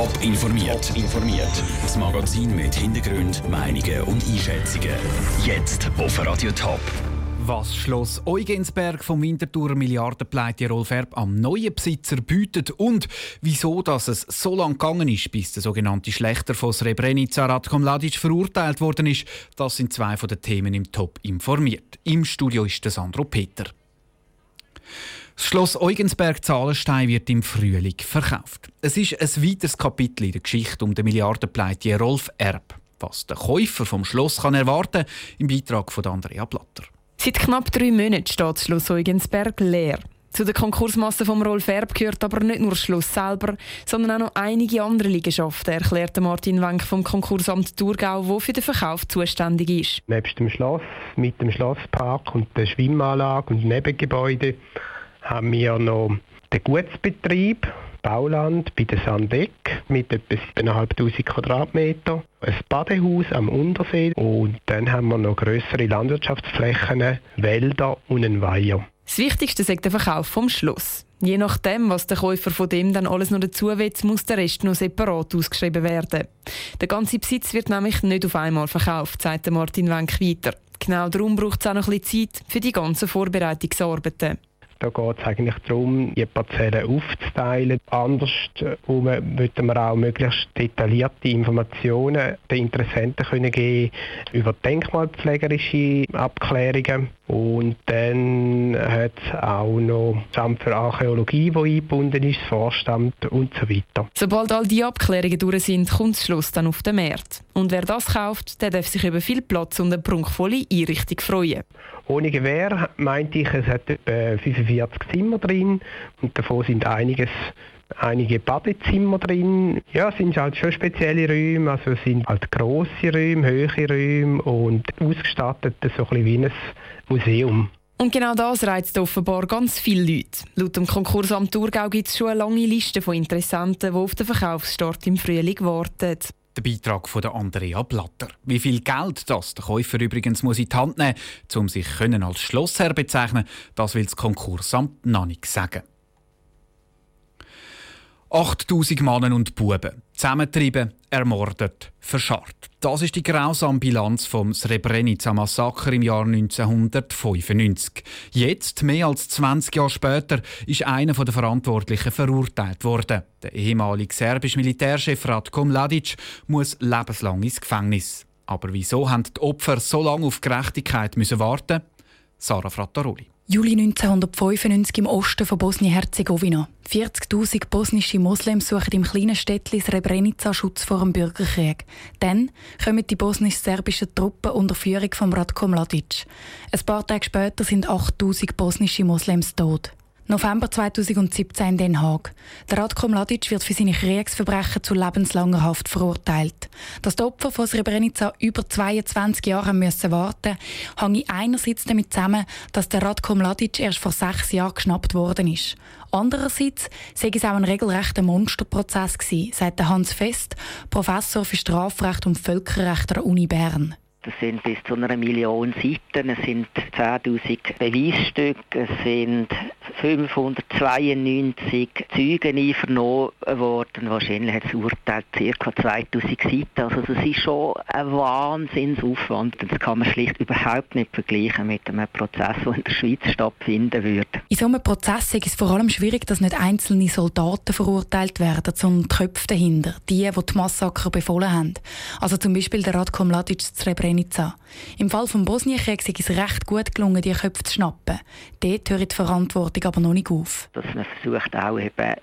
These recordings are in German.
Top informiert. informiert. Das Magazin mit Hintergrund, Meinungen und Einschätzungen. Jetzt auf Radio Top. Was Schloss Eugensberg vom Winterthur Milliardenpleite Rolf Erb am neuen Besitzer bietet und wieso dass es so lange gegangen ist, bis der sogenannte Schlechter von Srebrenica Ratko Mladic verurteilt worden ist, das sind zwei von den Themen im Top informiert. Im Studio ist der Sandro Peter. Das Schloss Eugensberg-Zahlenstein wird im Frühling verkauft. Es ist ein weiteres Kapitel in der Geschichte um den Milliardenpleitier Rolf Erb. Was der Käufer vom Schloss kann erwarten, im Beitrag von Andrea Blatter. Seit knapp drei Monaten steht das Schloss Eugensberg leer. Zu der Konkursmasse von Rolf Erb gehört aber nicht nur das Schloss selber, sondern auch noch einige andere Liegenschaften, erklärte Martin Wenk vom Konkursamt Thurgau, wo für den Verkauf zuständig ist. Nebst dem Schloss, mit dem Schlosspark und der Schwimmanlage und Nebengebäude haben wir noch den Gutsbetrieb, Bauland bei der Sandeck mit etwa 7'500 Quadratmeter, ein Badehaus am Untersee und dann haben wir noch größere Landwirtschaftsflächen, Wälder und einen Weiher. Das Wichtigste ist der Verkauf vom Schloss. Je nachdem, was der Käufer von dem dann alles noch dazu will, muss der Rest noch separat ausgeschrieben werden. Der ganze Besitz wird nämlich nicht auf einmal verkauft, sagt Martin Wenk weiter. Genau darum braucht es auch noch ein bisschen Zeit für die ganzen Vorbereitungsarbeiten. Da geht es eigentlich darum, die Parzellen aufzuteilen. Andersherum möchten wir auch möglichst detaillierte Informationen den Interessenten können geben über denkmalpflegerische Abklärungen. Und dann hat es auch noch das Amt für Archäologie, das eingebunden ist, das Vorstand und so weiter. Sobald all die Abklärungen durch sind, kommt das Schluss dann auf den Markt. Und wer das kauft, der darf sich über viel Platz und eine prunkvolle Einrichtung freuen. Ohne Gewehr meinte ich, es hat etwa 45 Zimmer drin und davon sind einiges einige Badezimmer drin. Ja, es sind halt schon spezielle Räume, also es sind halt grosse Räume, hohe Räume und ausgestattet so ein bisschen wie ein Museum. Und genau das reizt offenbar ganz viele Leute. Laut dem Konkursamt Thurgau gibt es schon eine lange Liste von Interessenten, die auf den Verkaufsstart im Frühling warten. Der Beitrag von Andrea Blatter. Wie viel Geld das der Käufer übrigens muss in die Hand nehmen um sich können als Schlossherr bezeichnen das will das Konkursamt noch nicht sagen. 8000 Männer und Buben, zusammentrieben, ermordet, verscharrt. Das ist die grausame Bilanz vom Srebrenica-Massaker im Jahr 1995. Jetzt, mehr als 20 Jahre später, ist einer der Verantwortlichen verurteilt worden. Der ehemalige serbische Militärchef Ratko Mladic muss lebenslang ins Gefängnis. Aber wieso haben die Opfer so lange auf Gerechtigkeit müssen warten? Sarah Frattaroli. Juli 1995 im Osten von Bosnien-Herzegowina. 40.000 bosnische Moslems suchen im kleinen Städtchen Srebrenica Schutz vor dem Bürgerkrieg. Dann kommen die bosnisch-serbischen Truppen unter Führung von Ratko Mladic. Ein paar Tage später sind 8.000 bosnische Moslems tot. November 2017 in Den Haag. Der Ratko Mladic wird für seine Kriegsverbrechen zu lebenslanger Haft verurteilt. Dass die Opfer von Srebrenica über 22 Jahre müssen warten mussten, hängt einerseits damit zusammen, dass der Ratko Mladic erst vor sechs Jahren geschnappt worden ist. Andererseits sei es auch ein regelrechter Monsterprozess gewesen, sagt Hans Fest, Professor für Strafrecht und Völkerrecht der Uni Bern. Das sind bis zu einer Million Seiten, es sind 10.000 Beweisstücke, es sind 592 Zeugen einvernommen worden. Wahrscheinlich hat das Urteil ca. 2000 Seiten. Also das ist schon ein Wahnsinnsaufwand. Das kann man schlicht überhaupt nicht vergleichen mit einem Prozess, der in der Schweiz stattfinden würde. In so einem Prozess ist es vor allem schwierig, dass nicht einzelne Soldaten verurteilt werden, sondern die Köpfe dahinter, die, die die Massaker befohlen haben. Also zum Beispiel der Radko Mladic zu Srebrenica. Im Fall des Bosnienkrieg ist es recht gut gelungen, die Köpfe zu schnappen. Dort hört die Verantwortung aber noch nicht auf. Dass man versucht auch eben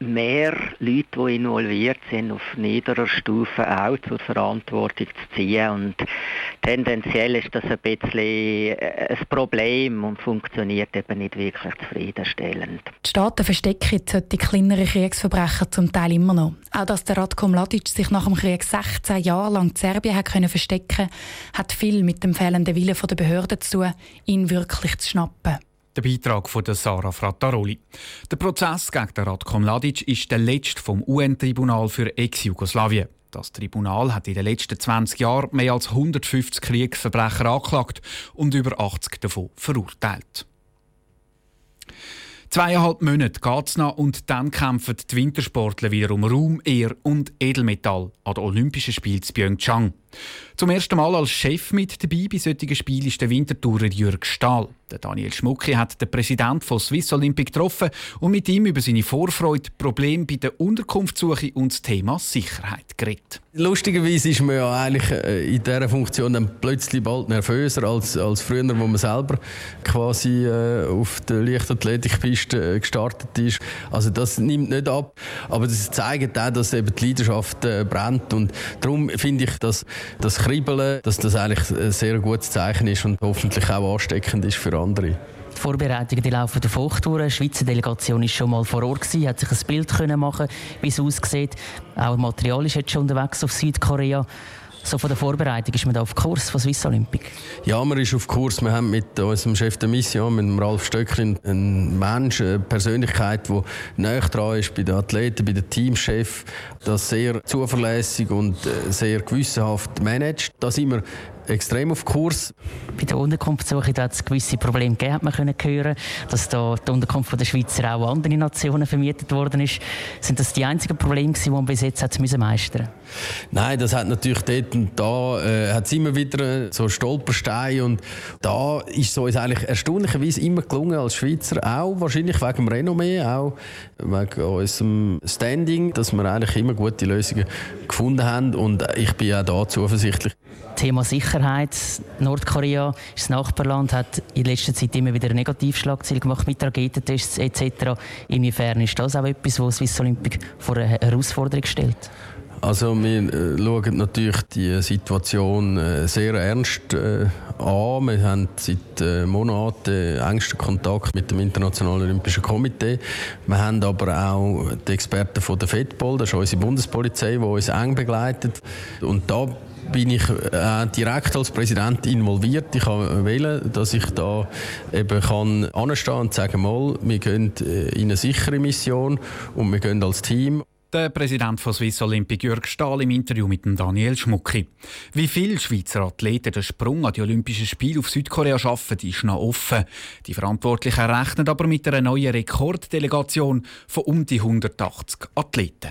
mehr Leute, die involviert sind, auf niederer Stufe auch zur Verantwortung zu ziehen. Und tendenziell ist das ein bisschen äh, ein Problem und funktioniert eben nicht wirklich zufriedenstellend. Die Staaten verstecken jetzt solche kleinere Kriegsverbrechen zum Teil immer noch. Auch dass der Ratko Mladic sich nach dem Krieg 16 Jahre lang in Serbien hat können verstecken hat viel mit dem fehlenden Willen der Behörden zu tun, ihn wirklich zu schnappen. Der Beitrag von Sarah Frattaroli. Der Prozess gegen den Ratko Mladic ist der letzte vom UN-Tribunal für Ex-Jugoslawien. Das Tribunal hat in den letzten 20 Jahren mehr als 150 Kriegsverbrecher angeklagt und über 80 davon verurteilt. Zweieinhalb Monate geht es noch und dann kämpfen die Wintersportler wieder um Raum, Ehr und Edelmetall an den Olympischen Spielen in Pyeongchang. Zum ersten Mal als Chef mit dabei bei solchen Spielen ist der Wintertourer Jürg Stahl. Daniel Schmucki hat den Präsidenten von Swiss Olympic getroffen und mit ihm über seine Vorfreude, Probleme bei der Unterkunftssuche und das Thema Sicherheit geredet. Lustigerweise ist man ja eigentlich äh, in dieser Funktion dann plötzlich bald nervöser als, als früher, wo man selber quasi äh, auf der Leichtathletikpiste äh, gestartet ist. Also das nimmt nicht ab, aber das zeigt auch, dass eben die Leidenschaft äh, brennt und darum finde ich, dass das Kribbeln, dass das eigentlich ein sehr gutes Zeichen ist und hoffentlich auch ansteckend ist für andere. Die Vorbereitungen die laufen der Fruchttour. Die Schweizer Delegation war schon mal vor Ort, gewesen, hat sich ein Bild können machen wie es aussieht. Auch Material ist jetzt schon unterwegs auf Südkorea. So von der Vorbereitung ist man da auf Kurs von Swiss Olympic? Ja, man ist auf Kurs. Wir haben mit unserem Chef der Mission, mit dem Ralf Stöcklin, einen Mensch, eine Persönlichkeit, die näher dran ist bei den Athleten, bei den Teamchefs, das sehr zuverlässig und äh, sehr gewissenhaft managt. Da sind wir extrem auf Kurs. Bei der Unterkunftssuche hat es gewisse Probleme gegeben, hat man können hören, dass da die Unterkunft der Schweizer auch andere Nationen vermietet worden ist. Sind das die einzigen Probleme, die man bis jetzt hat meistern musste? Nein, das hat natürlich dort und da äh, hat es immer wieder so Stolpersteine und da ist es uns eigentlich erstaunlicherweise immer gelungen als Schweizer, auch wahrscheinlich wegen dem Renommee, auch wegen unserem Standing, dass wir eigentlich immer gute Lösungen gefunden haben und ich bin auch da zuversichtlich. Thema Sicherheit. Nordkorea ist das Nachbarland, hat in letzter Zeit immer wieder Negativschlagzeilen gemacht mit Raketentests etc. Inwiefern ist das auch etwas, was Swiss Olympic vor eine Herausforderung stellt? Also wir äh, schauen natürlich die Situation äh, sehr ernst äh, an. Wir haben seit Monaten engsten Kontakt mit dem Internationalen Olympischen Komitee. Wir haben aber auch die Experten von der FEDPOL, das ist unsere Bundespolizei, die uns eng begleitet. Und da bin ich äh, direkt als Präsident involviert. Ich kann wählen, dass ich da eben kann anstehen und sagen, mal, wir gehen äh, in eine sichere Mission und wir gehen als Team. Der Präsident von Swiss Olympic Jörg Stahl im Interview mit Daniel Schmucki. Wie viele Schweizer Athleten den Sprung an die Olympischen Spiele auf Südkorea schaffen, ist noch offen. Die Verantwortlichen rechnen aber mit einer neuen Rekorddelegation von um die 180 Athleten.